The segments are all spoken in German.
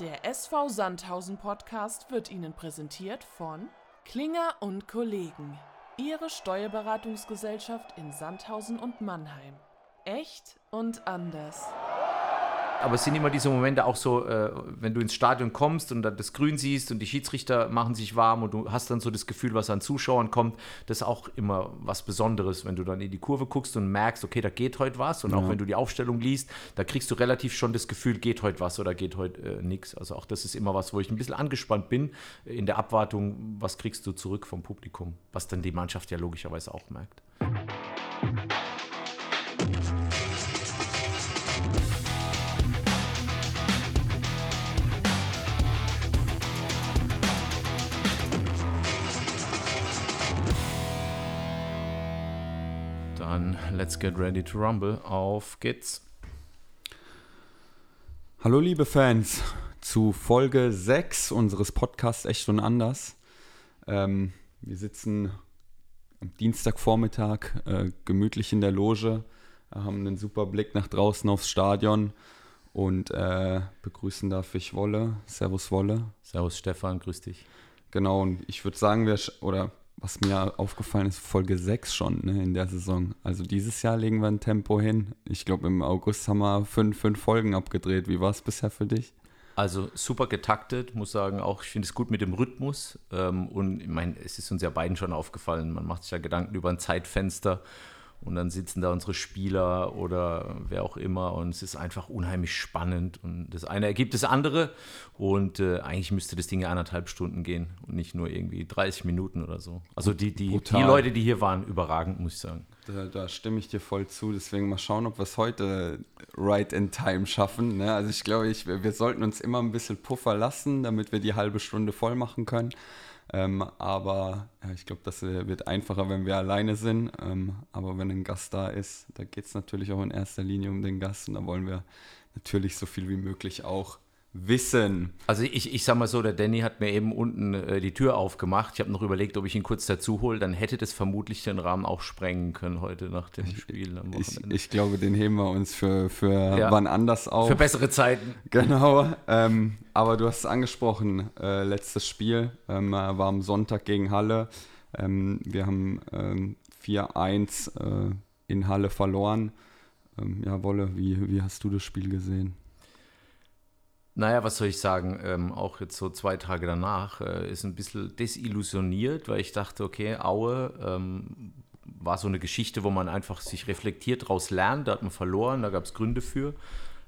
Der SV Sandhausen Podcast wird Ihnen präsentiert von Klinger und Kollegen, Ihre Steuerberatungsgesellschaft in Sandhausen und Mannheim. Echt und anders. Aber es sind immer diese Momente auch so, äh, wenn du ins Stadion kommst und dann das Grün siehst und die Schiedsrichter machen sich warm und du hast dann so das Gefühl, was an Zuschauern kommt, das ist auch immer was Besonderes, wenn du dann in die Kurve guckst und merkst, okay, da geht heute was und ja. auch wenn du die Aufstellung liest, da kriegst du relativ schon das Gefühl, geht heute was oder geht heute äh, nichts. Also auch das ist immer was, wo ich ein bisschen angespannt bin in der Abwartung, was kriegst du zurück vom Publikum, was dann die Mannschaft ja logischerweise auch merkt. Let's get ready to rumble. Auf geht's. Hallo liebe Fans zu Folge 6 unseres Podcasts Echt und Anders. Ähm, wir sitzen am Dienstagvormittag äh, gemütlich in der Loge, haben einen super Blick nach draußen aufs Stadion und äh, begrüßen da Fisch Wolle. Servus Wolle. Servus Stefan, grüß dich. Genau, und ich würde sagen, wir, oder was mir aufgefallen ist, Folge 6 schon ne, in der Saison. Also dieses Jahr legen wir ein Tempo hin. Ich glaube, im August haben wir fünf, fünf Folgen abgedreht. Wie war es bisher für dich? Also super getaktet, muss sagen, auch ich finde es gut mit dem Rhythmus. Ähm, und ich meine, es ist uns ja beiden schon aufgefallen, man macht sich ja Gedanken über ein Zeitfenster und dann sitzen da unsere Spieler oder wer auch immer und es ist einfach unheimlich spannend und das eine ergibt das andere und äh, eigentlich müsste das Ding ja anderthalb Stunden gehen und nicht nur irgendwie 30 Minuten oder so. Also die, die, die Leute, die hier waren, überragend, muss ich sagen. Da, da stimme ich dir voll zu, deswegen mal schauen, ob wir es heute right in time schaffen. Ne? Also ich glaube, ich, wir sollten uns immer ein bisschen Puffer lassen, damit wir die halbe Stunde voll machen können. Ähm, aber ja, ich glaube, das äh, wird einfacher, wenn wir alleine sind. Ähm, aber wenn ein Gast da ist, da geht es natürlich auch in erster Linie um den Gast und da wollen wir natürlich so viel wie möglich auch wissen. Also ich, ich sag mal so, der Danny hat mir eben unten äh, die Tür aufgemacht. Ich habe noch überlegt, ob ich ihn kurz dazu hole. Dann hätte das vermutlich den Rahmen auch sprengen können heute nach dem Spiel am Wochenende. Ich, ich glaube, den heben wir uns für, für ja. wann anders auf. Für bessere Zeiten. Genau. Ähm, aber du hast es angesprochen, äh, letztes Spiel ähm, war am Sonntag gegen Halle. Ähm, wir haben 4-1 ähm, äh, in Halle verloren. Ähm, ja, Wolle, wie, wie hast du das Spiel gesehen? Naja, was soll ich sagen? Ähm, auch jetzt so zwei Tage danach äh, ist ein bisschen desillusioniert, weil ich dachte, okay, Aue ähm, war so eine Geschichte, wo man einfach sich reflektiert daraus lernt. Da hat man verloren, da gab es Gründe für.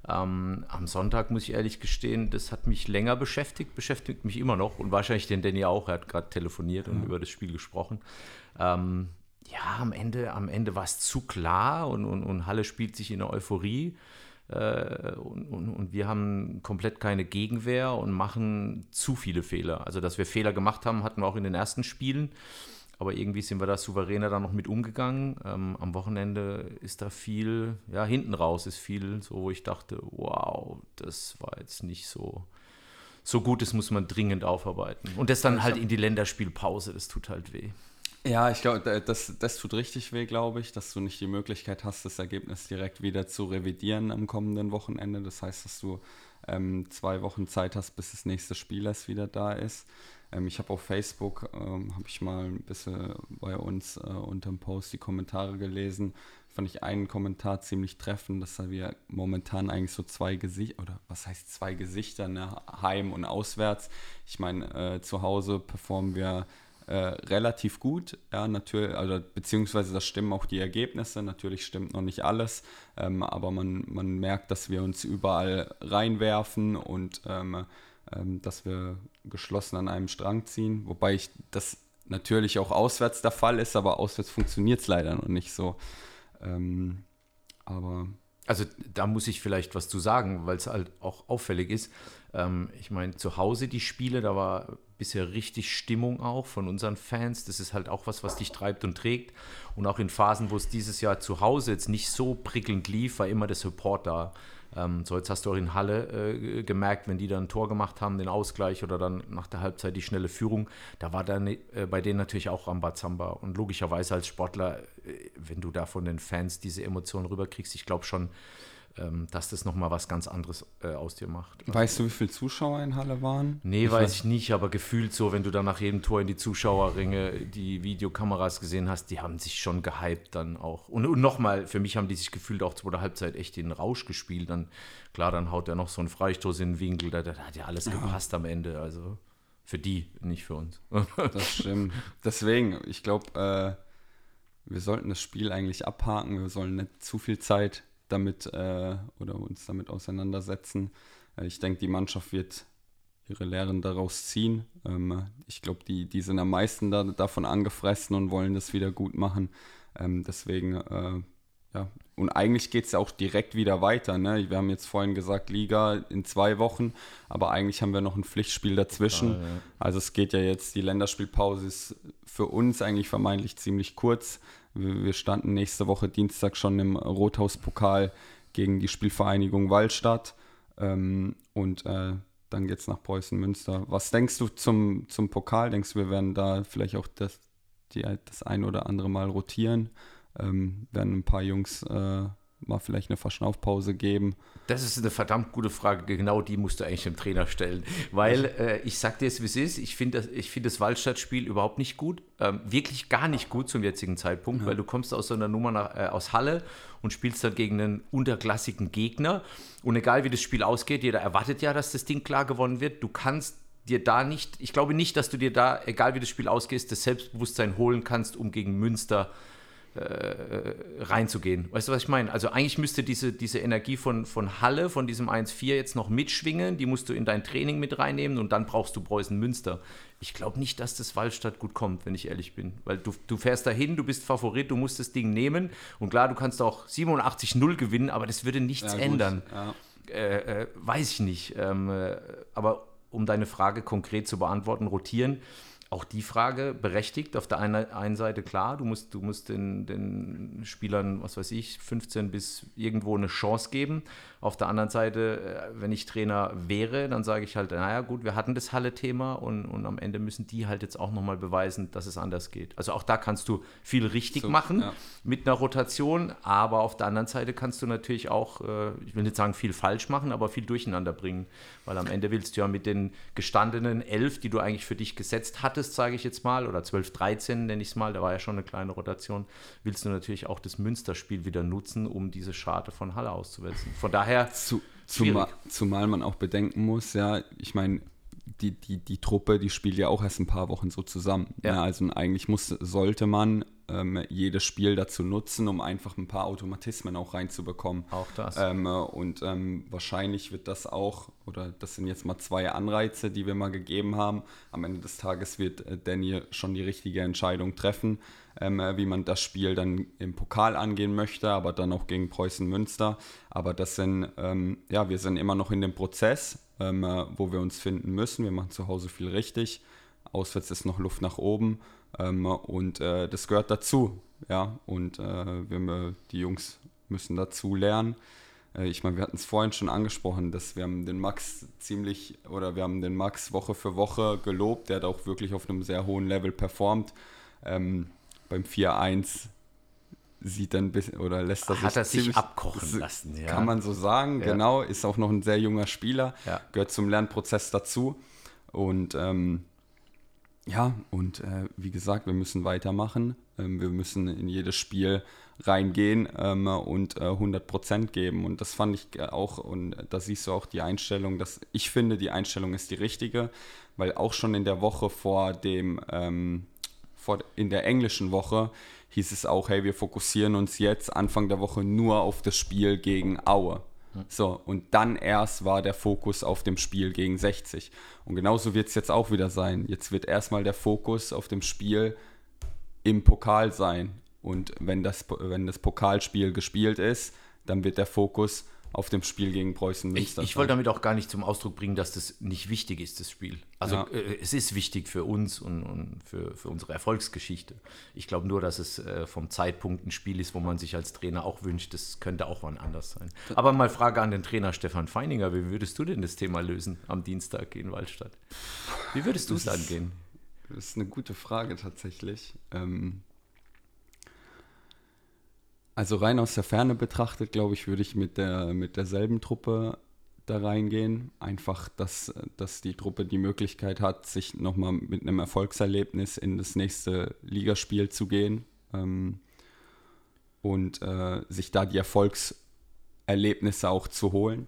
Ähm, am Sonntag muss ich ehrlich gestehen, das hat mich länger beschäftigt, beschäftigt mich immer noch und wahrscheinlich den Danny auch. Er hat gerade telefoniert und mhm. über das Spiel gesprochen. Ähm, ja, am Ende, am Ende war es zu klar und, und, und Halle spielt sich in der Euphorie. Äh, und, und, und, wir haben komplett keine Gegenwehr und machen zu viele Fehler. Also, dass wir Fehler gemacht haben, hatten wir auch in den ersten Spielen. Aber irgendwie sind wir da souveräner dann noch mit umgegangen. Ähm, am Wochenende ist da viel, ja, hinten raus ist viel, so wo ich dachte, wow, das war jetzt nicht so, so gut, das muss man dringend aufarbeiten. Und das dann halt in die Länderspielpause, das tut halt weh. Ja, ich glaube, das, das tut richtig weh, glaube ich, dass du nicht die Möglichkeit hast, das Ergebnis direkt wieder zu revidieren am kommenden Wochenende. Das heißt, dass du ähm, zwei Wochen Zeit hast, bis das nächste Spiel erst wieder da ist. Ähm, ich habe auf Facebook, ähm, habe ich mal ein bisschen bei uns äh, unter dem Post die Kommentare gelesen. Fand ich einen Kommentar ziemlich treffend, dass wir momentan eigentlich so zwei Gesichter, oder was heißt zwei Gesichter, ne? Heim und auswärts. Ich meine, äh, zu Hause performen wir äh, relativ gut. Ja, natürlich, also beziehungsweise das stimmen auch die Ergebnisse. Natürlich stimmt noch nicht alles, ähm, aber man, man merkt, dass wir uns überall reinwerfen und ähm, ähm, dass wir geschlossen an einem Strang ziehen. Wobei ich das natürlich auch auswärts der Fall ist, aber auswärts funktioniert es leider noch nicht so. Ähm, aber also da muss ich vielleicht was zu sagen, weil es halt auch auffällig ist. Ähm, ich meine, zu Hause die Spiele, da war bisher richtig Stimmung auch von unseren Fans. Das ist halt auch was, was dich treibt und trägt. Und auch in Phasen, wo es dieses Jahr zu Hause jetzt nicht so prickelnd lief, war immer der Support da. Ähm, so, jetzt hast du auch in Halle äh, gemerkt, wenn die dann ein Tor gemacht haben, den Ausgleich oder dann nach der Halbzeit die schnelle Führung, da war dann äh, bei denen natürlich auch Rambazamba. Und logischerweise als Sportler, äh, wenn du da von den Fans diese Emotionen rüberkriegst, ich glaube schon, dass das nochmal was ganz anderes äh, aus dir macht. Weißt du, wie viele Zuschauer in Halle waren? Nee, ich weiß ich nicht, aber gefühlt so, wenn du dann nach jedem Tor in die Zuschauerringe die Videokameras gesehen hast, die haben sich schon gehypt dann auch. Und, und nochmal, für mich haben die sich gefühlt auch zu der Halbzeit echt den Rausch gespielt. Dann, klar, dann haut er noch so einen Freistoß in den Winkel, da, da hat ja alles ja. gepasst am Ende. Also für die, nicht für uns. das stimmt. Deswegen, ich glaube, äh, wir sollten das Spiel eigentlich abhaken. Wir sollen nicht zu viel Zeit damit äh, oder uns damit auseinandersetzen. Äh, ich denke, die Mannschaft wird ihre Lehren daraus ziehen. Ähm, ich glaube, die, die sind am meisten da, davon angefressen und wollen das wieder gut machen. Ähm, deswegen, äh, ja, und eigentlich geht es ja auch direkt wieder weiter. Ne? Wir haben jetzt vorhin gesagt, Liga in zwei Wochen, aber eigentlich haben wir noch ein Pflichtspiel dazwischen. Ah, ja. Also es geht ja jetzt, die Länderspielpause ist für uns eigentlich vermeintlich ziemlich kurz. Wir standen nächste Woche Dienstag schon im Rothauspokal gegen die Spielvereinigung Wallstadt. Ähm, und äh, dann geht es nach Preußen Münster. Was denkst du zum, zum Pokal? Denkst du, wir werden da vielleicht auch das, die, das ein oder andere Mal rotieren? Ähm, werden ein paar Jungs äh, mal vielleicht eine Verschnaufpause geben? Das ist eine verdammt gute Frage. Genau die musst du eigentlich dem Trainer stellen. Weil äh, ich sag dir jetzt, wie es ist. Ich finde das, find das Waldstadtspiel überhaupt nicht gut. Ähm, wirklich gar nicht gut zum jetzigen Zeitpunkt, ja. weil du kommst aus so einer Nummer nach, äh, aus Halle und spielst dann gegen einen unterklassigen Gegner. Und egal wie das Spiel ausgeht, jeder erwartet ja, dass das Ding klar gewonnen wird. Du kannst dir da nicht, ich glaube nicht, dass du dir da, egal wie das Spiel ausgeht, das Selbstbewusstsein holen kannst, um gegen Münster äh, reinzugehen. Weißt du, was ich meine? Also eigentlich müsste diese, diese Energie von, von Halle, von diesem 1-4 jetzt noch mitschwingen, die musst du in dein Training mit reinnehmen und dann brauchst du Preußen Münster. Ich glaube nicht, dass das Wallstadt gut kommt, wenn ich ehrlich bin. Weil du, du fährst dahin, du bist Favorit, du musst das Ding nehmen und klar, du kannst auch 87-0 gewinnen, aber das würde nichts ja, ändern. Ja. Äh, äh, weiß ich nicht. Ähm, äh, aber um deine Frage konkret zu beantworten, rotieren auch die Frage berechtigt. Auf der einen, einen Seite klar, du musst, du musst den, den Spielern, was weiß ich, 15 bis irgendwo eine Chance geben. Auf der anderen Seite, äh, wenn ich Trainer wäre, dann sage ich halt, naja gut, wir hatten das Halle-Thema und, und am Ende müssen die halt jetzt auch nochmal beweisen, dass es anders geht. Also auch da kannst du viel richtig so, machen ja. mit einer Rotation, aber auf der anderen Seite kannst du natürlich auch, äh, ich will nicht sagen viel falsch machen, aber viel durcheinander bringen, weil am Ende willst du ja mit den gestandenen elf, die du eigentlich für dich gesetzt hattest, sage ich jetzt mal, oder 12, 13 nenne ich es mal, da war ja schon eine kleine Rotation, willst du natürlich auch das Münsterspiel wieder nutzen, um diese Scharte von Halle auszuwetzen. Von daher daher. Zu, zumal, zumal man auch bedenken muss, ja, ich meine, die, die, die Truppe, die spielt ja auch erst ein paar Wochen so zusammen. Ja. Ja, also eigentlich muss, sollte man ähm, jedes Spiel dazu nutzen, um einfach ein paar Automatismen auch reinzubekommen. Auch das. Ähm, und ähm, wahrscheinlich wird das auch, oder das sind jetzt mal zwei Anreize, die wir mal gegeben haben. Am Ende des Tages wird äh, Danny schon die richtige Entscheidung treffen, ähm, wie man das Spiel dann im Pokal angehen möchte, aber dann auch gegen Preußen Münster. Aber das sind, ähm, ja, wir sind immer noch in dem Prozess, ähm, äh, wo wir uns finden müssen. Wir machen zu Hause viel richtig. Auswärts ist noch Luft nach oben. Ähm, und äh, das gehört dazu. Ja, und äh, wir, die Jungs müssen dazu lernen. Äh, ich meine, wir hatten es vorhin schon angesprochen, dass wir haben den Max ziemlich oder wir haben den Max Woche für Woche gelobt. Der hat auch wirklich auf einem sehr hohen Level performt. Ähm, beim 4-1 sieht dann bisschen oder lässt er sich, Hat er sich abkochen lassen, ja. Kann man so sagen, ja. genau. Ist auch noch ein sehr junger Spieler, ja. gehört zum Lernprozess dazu. Und ähm, ja, und äh, wie gesagt, wir müssen weitermachen. Ähm, wir müssen in jedes Spiel reingehen ähm, und äh, 100% geben. Und das fand ich auch, und da siehst du auch die Einstellung, dass ich finde, die Einstellung ist die richtige, weil auch schon in der Woche vor dem, ähm, vor, in der englischen Woche hieß es auch, hey, wir fokussieren uns jetzt Anfang der Woche nur auf das Spiel gegen Aue. So, und dann erst war der Fokus auf dem Spiel gegen 60. Und genauso wird es jetzt auch wieder sein. Jetzt wird erstmal der Fokus auf dem Spiel im Pokal sein. Und wenn das, wenn das Pokalspiel gespielt ist, dann wird der Fokus auf dem Spiel gegen Preußen Münster. Ich, ich wollte damit auch gar nicht zum Ausdruck bringen, dass das nicht wichtig ist, das Spiel. Also ja. äh, es ist wichtig für uns und, und für, für, unsere Erfolgsgeschichte. Ich glaube nur, dass es äh, vom Zeitpunkt ein Spiel ist, wo man sich als Trainer auch wünscht, das könnte auch wann anders sein. Aber mal Frage an den Trainer Stefan Feininger, wie würdest du denn das Thema lösen am Dienstag in Waldstadt? Wie würdest du es angehen? Das, ist eine gute Frage tatsächlich. Ähm, Also rein aus der Ferne betrachtet, glaube ich, würde ich mit, der, mit derselben Truppe da reingehen. Einfach, dass, dass die Truppe die Möglichkeit hat, sich nochmal mit einem Erfolgserlebnis in das nächste Ligaspiel zu gehen ähm, und äh, sich da die Erfolgserlebnisse auch zu holen.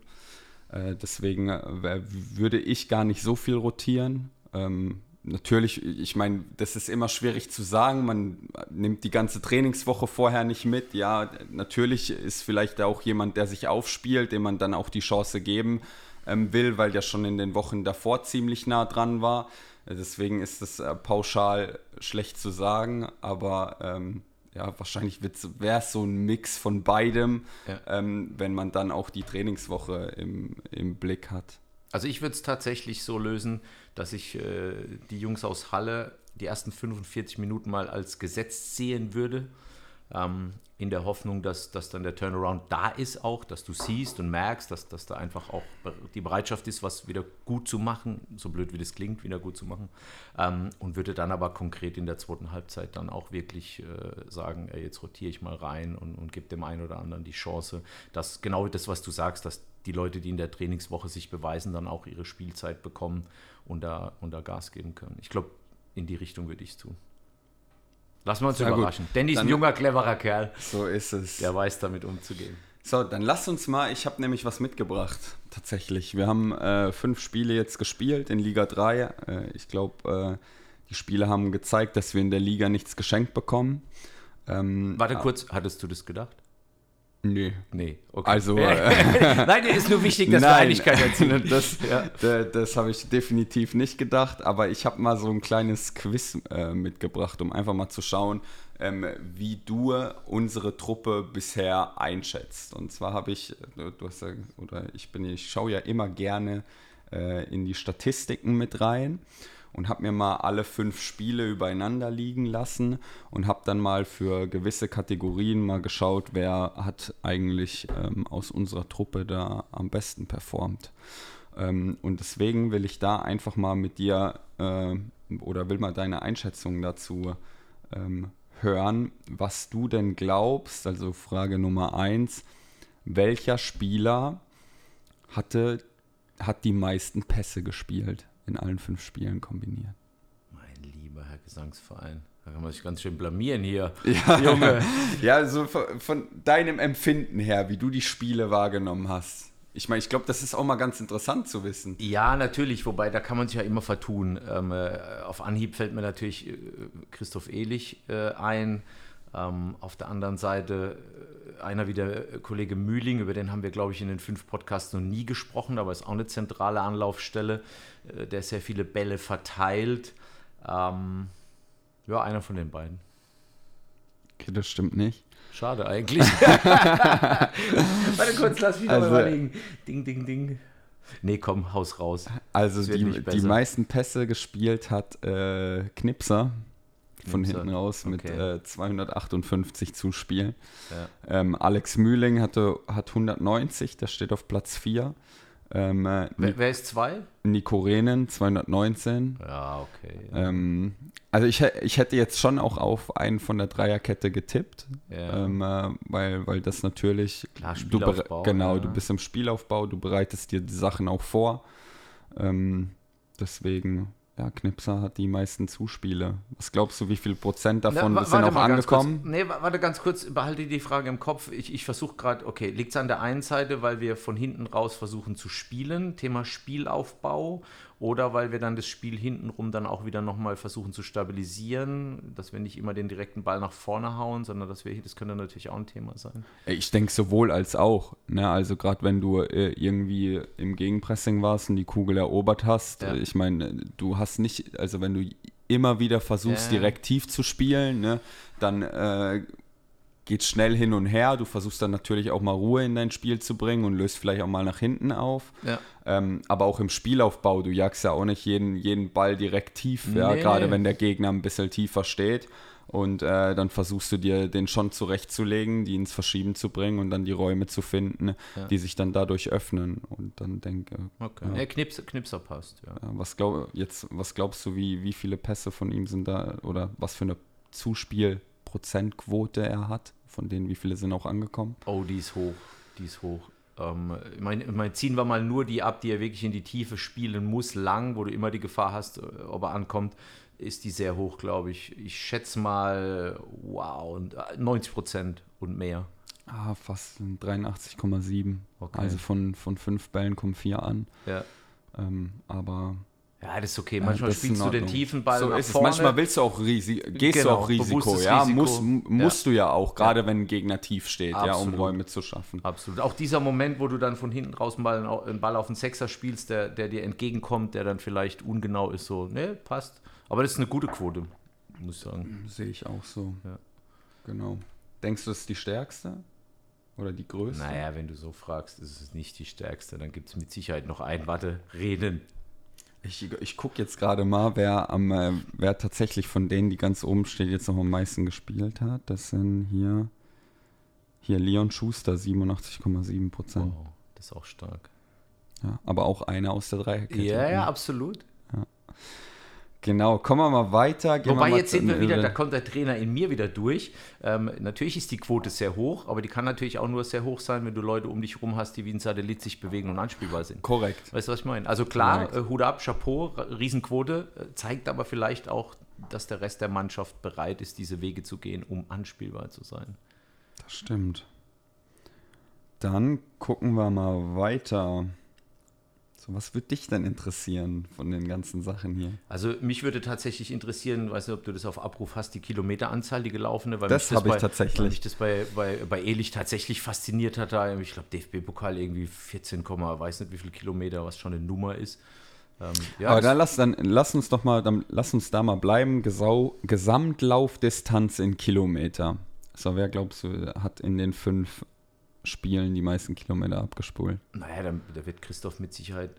Äh, deswegen äh, würde ich gar nicht so viel rotieren. Ähm, natürlich, ich meine, das ist immer schwierig zu sagen. Man nimmt die ganze Trainingswoche vorher nicht mit. Ja, natürlich ist vielleicht auch jemand, der sich aufspielt, dem man dann auch die Chance geben ähm, will, weil der schon in den Wochen davor ziemlich nah dran war. Deswegen ist es äh, pauschal schlecht zu sagen, aber ähm, ja, wahrscheinlich wäre es so ein Mix von beidem, ja. ähm, wenn man dann auch die Trainingswoche im, im Blick hat. Also ich würde es tatsächlich so lösen, dass ich äh, die Jungs aus Halle die ersten 45 Minuten mal als gesetzt sehen würde. Ähm, in der Hoffnung, dass, dass dann der Turnaround da ist auch, dass du siehst und merkst, dass, dass da einfach auch die Bereitschaft ist, was wieder gut zu machen, so blöd wie das klingt, wieder gut zu machen. Ähm, und würde dann aber konkret in der zweiten Halbzeit dann auch wirklich äh, sagen, ey, jetzt rotiere ich mal rein und, und gebe dem einen oder anderen die Chance, dass genau das, was du sagst, dass die Leute, die in der Trainingswoche sich beweisen, dann auch ihre Spielzeit bekommen und da, und da Gas geben können. Ich glaube, in die Richtung würde ich es tun. Lassen wir uns ja, überraschen. Gut. Danny ist ein junger, cleverer Kerl. So ist es. Der weiß damit umzugehen. So, dann lass uns mal, ich habe nämlich was mitgebracht, tatsächlich. Wir haben äh, fünf Spiele jetzt gespielt in Liga 3. Äh, ich glaube, äh, die Spiele haben gezeigt, dass wir in der Liga nichts geschenkt bekommen. Ähm, Warte kurz, hattest du das gedacht? Nee. Nee, okay. Also, äh, Nein, ist nur wichtig, dass nein, wir Einigkeit erzielen. Das, ja. das, das habe ich definitiv nicht gedacht, aber ich habe mal so ein kleines Quiz äh, mitgebracht, um einfach mal zu schauen, ähm, wie du unsere Truppe bisher einschätzt. Und zwar habe ich, du hast ja, oder ich bin, ich schaue ja immer gerne äh, in die Statistiken mit rein und habe mir mal alle fünf Spiele übereinander liegen lassen und habe dann mal für gewisse Kategorien mal geschaut, wer hat eigentlich ähm, aus unserer Truppe da am besten performt. Ähm, und deswegen will ich da einfach mal mit dir äh, oder will mal deine Einschätzung dazu ähm, hören, was du denn glaubst. Also Frage Nummer eins, welcher Spieler hatte, hat die meisten Pässe gespielt? In allen fünf Spielen kombiniert. Mein lieber Herr Gesangsverein. Da kann man sich ganz schön blamieren hier, ja. Junge. ja, so von, von, deinem Empfinden her, wie du die Spiele wahrgenommen hast. Ich meine, ich glaube, das ist auch mal ganz interessant zu wissen. Ja, natürlich, wobei da kann man sich ja immer vertun. Ähm, äh, auf Anhieb fällt mir natürlich äh, Christoph Ehlich äh, ein. Ähm, auf der anderen Seite äh, einer wie der Kollege Mühling, über den haben wir, glaube ich, in den fünf Podcasts noch nie gesprochen, aber ist auch eine zentrale Anlaufstelle, äh, der sehr viele Bälle verteilt. Ähm, ja, einer von den beiden. Okay, das stimmt nicht. Schade eigentlich. Warte kurz, lass mich also, mal überlegen. Ding, ding, ding. Nee, komm, Haus raus. Also die, die meisten Pässe gespielt hat äh, Knipser von hinten raus mit okay. äh, 258 Zuspielen. Ja. Ähm, Alex Mühling hatte, hat 190, der steht auf Platz 4. Ähm, äh, wer, wer, ist zwei? Nico Renen, 219. Ja, okay. Ja. Ähm, also ich, ich hätte jetzt schon auch auf einen von der Dreierkette getippt, ja. ähm, äh, weil, weil das natürlich... Klar, Spielaufbau. Du, genau, ja. du bist im Spielaufbau, du bereitest dir die Sachen auch vor. Ähm, deswegen ja, Knipser hat die meisten Zuspiele. Was glaubst du, wie viel Prozent davon Na, sind auch angekommen? nee, warte ganz kurz, behalte die Frage im Kopf. Ich, ich versuche gerade, okay, liegt es an der einen Seite, weil wir von hinten raus versuchen zu spielen, Thema Spielaufbau, oder weil wir dann das Spiel hintenrum dann auch wieder nochmal versuchen zu stabilisieren, dass wir nicht immer den direkten Ball nach vorne hauen, sondern dass wir, das könnte natürlich auch ein Thema sein. Ich denke sowohl als auch. Ne? Also gerade wenn du äh, irgendwie im Gegenpressing warst und die Kugel erobert hast, ja. ich meine, du hast nicht, also wenn du immer wieder versuchst, ja. direkt tief zu spielen, ne, dann äh, geht schnell hin und her. Du versuchst dann natürlich auch mal Ruhe in dein Spiel zu bringen und löst vielleicht auch mal nach hinten auf. Ja. Ähm, aber auch im Spielaufbau, du jagst ja auch nicht jeden, jeden Ball direkt tief, nee. ja, gerade wenn der Gegner ein bisschen tiefer steht. Und äh, dann versuchst du dir den schon zurechtzulegen, die ins Verschieben zu bringen und dann die Räume zu finden, ja. die sich dann dadurch öffnen. Und dann denke okay. ja, Knips, Knipser passt, ja. ja was, glaub, jetzt, was glaubst du, wie, wie viele Pässe von ihm sind da oder was für eine Zuspiel- Prozentquote er hat von denen, wie viele sind auch angekommen? Oh, die ist hoch. Die ist hoch. Ähm, mein, mein, ziehen wir mal nur die ab, die er wirklich in die Tiefe spielen muss, lang, wo du immer die Gefahr hast, äh, ob er ankommt, ist die sehr hoch, glaube ich. Ich schätze mal, wow, 90 äh, Prozent und mehr. Ah, fast 83,7. Okay. Also von, von fünf Bällen kommen vier an. Ja. Ähm, aber ja, das ist okay. Manchmal ja, spielst du den tiefen Ball so nach vorne. Manchmal willst du auch Risiko, gehst genau, du auch Risiko, ja, Risiko. Muss, musst ja. du ja auch, gerade ja. wenn ein Gegner tief steht, ja, um Räume zu schaffen. Absolut. Auch dieser Moment, wo du dann von hinten raus einen Ball, einen Ball auf den Sechser spielst, der, der dir entgegenkommt, der dann vielleicht ungenau ist, so, ne, passt. Aber das ist eine gute Quote, muss ich sagen. Sehe ich auch so. Genau. Denkst du, das ist die stärkste? Oder die größte? Naja, wenn du so fragst, ist es nicht die stärkste. Dann gibt es mit Sicherheit noch ein. Warte, reden. Ich, ich gucke jetzt gerade mal, wer, am, äh, wer tatsächlich von denen, die ganz oben steht, jetzt noch am meisten gespielt hat. Das sind hier, hier Leon Schuster, 87,7 Prozent. Wow, das ist auch stark. Ja, aber auch einer aus der Dreierkette. Ja, ja, absolut. Genau, kommen wir mal weiter. Gehen Wobei, wir jetzt sehen wir wieder, da kommt der Trainer in mir wieder durch. Ähm, natürlich ist die Quote sehr hoch, aber die kann natürlich auch nur sehr hoch sein, wenn du Leute um dich herum hast, die wie ein Satellit sich bewegen und anspielbar sind. Korrekt. Weißt du, was ich meine? Also klar, äh, Hut ab, Chapeau, Riesenquote, äh, zeigt aber vielleicht auch, dass der Rest der Mannschaft bereit ist, diese Wege zu gehen, um anspielbar zu sein. Das stimmt. Dann gucken wir mal weiter. So, was würde dich denn interessieren von den ganzen Sachen hier? Also mich würde tatsächlich interessieren, weiß nicht, ob du das auf Abruf hast, die Kilometeranzahl, die gelaufene. Weil das habe ich tatsächlich. Weil mich das bei, bei, bei Ehrlich tatsächlich fasziniert hat. Da, ich glaube, DFB-Pokal irgendwie 14, weiß nicht wie viele Kilometer, was schon eine Nummer ist. Ähm, ja, Aber dann lass, dann lass uns doch mal, dann lass uns da mal bleiben. Gesau, Gesamtlaufdistanz in Kilometer. So, wer glaubst du, hat in den fünf Spielen die meisten Kilometer abgespult. Naja, da, da wird Christoph mit Sicherheit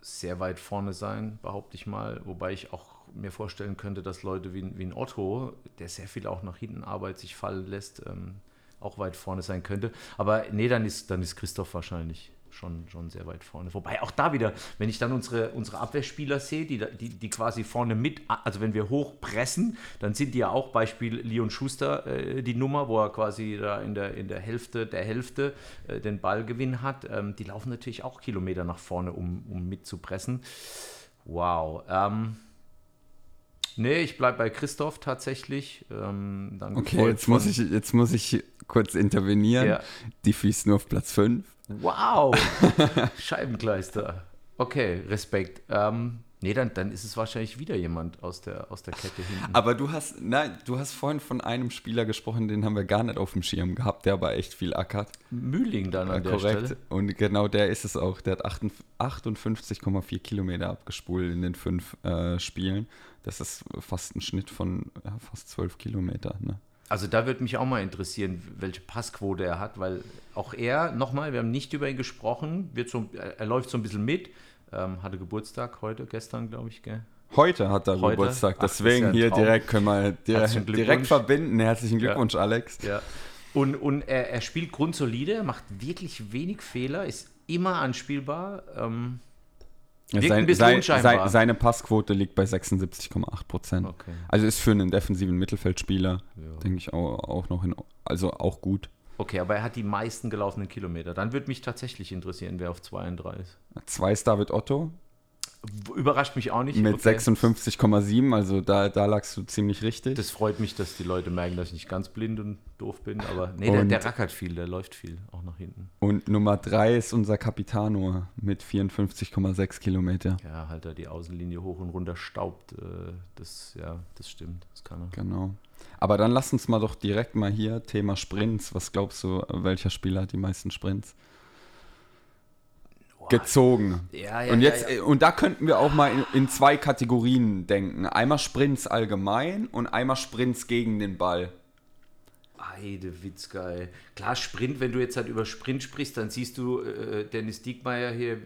sehr weit vorne sein, behaupte ich mal. Wobei ich auch mir vorstellen könnte, dass Leute wie, wie ein Otto, der sehr viel auch nach hinten Arbeit sich fallen lässt, ähm, auch weit vorne sein könnte. Aber nee, dann ist, dann ist Christoph wahrscheinlich schon, schon sehr weit vorne. Wobei auch da wieder, wenn ich dann unsere, unsere Abwehrspieler sehe, die, die, die quasi vorne mit, also wenn wir hoch pressen, dann sind die ja auch Beispiel Leon Schuster äh, die Nummer, wo er quasi da in der, in der Hälfte der Hälfte äh, den Ballgewinn hat. Ähm, die laufen natürlich auch Kilometer nach vorne, um, um mitzupressen. Wow. Ähm, Nee, ich bleibe bei Christoph tatsächlich. Ähm, okay, jetzt muss, ich, jetzt muss ich kurz intervenieren. Ja. Die fließt nur auf Platz 5. Wow! Scheibenkleister. Okay, Respekt. Ähm, nee, dann, dann ist es wahrscheinlich wieder jemand aus der, aus der Kette hinten. Aber du hast, nein, du hast vorhin von einem Spieler gesprochen, den haben wir gar nicht auf dem Schirm gehabt, der aber echt viel ackert. Mühling dann an ja, der korrekt. Stelle. Und genau der ist es auch. Der hat 58,4 Kilometer abgespult in den fünf äh, Spielen. Das ist fast ein Schnitt von ja, fast 12 Kilometer. Ne? Also da würde mich auch mal interessieren, welche Passquote er hat, weil auch er, nochmal, wir haben nicht über ihn gesprochen, wird so, er läuft so ein bisschen mit, ähm, hatte Geburtstag heute, gestern, glaube ich, gell? Heute hat er heute? Geburtstag, deswegen Ach, ja hier direkt können wir direkt, direkt verbinden. Herzlichen Glückwunsch, ja. Alex. Ja. Und, und er, er spielt grundsolide, macht wirklich wenig Fehler, ist immer anspielbar. Ähm, sein, sein, sein, seine Passquote liegt bei 76,8 Prozent. Okay. Also ist für einen defensiven Mittelfeldspieler, ja. denke ich, auch, auch noch in, also auch gut. Okay, aber er hat die meisten gelaufenen Kilometer. Dann würde mich tatsächlich interessieren, wer auf 32 ist. Zwei ist David Otto, Überrascht mich auch nicht. Mit okay. 56,7, also da, da lagst du ziemlich richtig. Das freut mich, dass die Leute merken, dass ich nicht ganz blind und doof bin, aber nee, der, der, rackert viel, der läuft viel, auch nach hinten. Und Nummer 3 ist unser Capitano mit 54,6 Kilometer. Ja, halt er die Außenlinie hoch und runter staubt. Äh, das, ja, das stimmt, das kann er. Genau. Aber dann lass uns mal doch direkt mal hier Thema Sprints. Was glaubst du, welcher Spieler hat die meisten Sprints? Gezogen. Ja, ja, und jetzt ja, und da könnten wir auch mal in, in, zwei Kategorien denken. Einmal Sprints allgemein und einmal Sprints gegen den Ball. Heide Witzgeil. Klar, Sprint, wenn du jetzt halt über Sprint sprichst, dann siehst du äh, Dennis Diekmeyer hier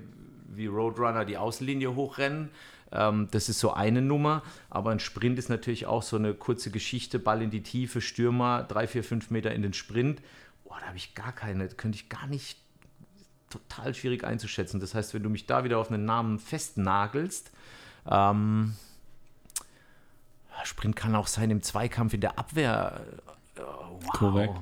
wie Roadrunner die Außenlinie hochrennen. Ähm, das ist so eine Nummer, aber ein Sprint ist natürlich auch so eine kurze Geschichte, Ball in die Tiefe, Stürmer, drei, vier, fünf Meter in den Sprint. Boah, da habe ich gar keine, könnte ich gar nicht total schwierig einzuschätzen. Das heißt, wenn du mich da wieder auf einen Namen festnagelst, ähm, Sprint kann auch sein im Zweikampf in der Abwehr. Äh, wow. Korrekt.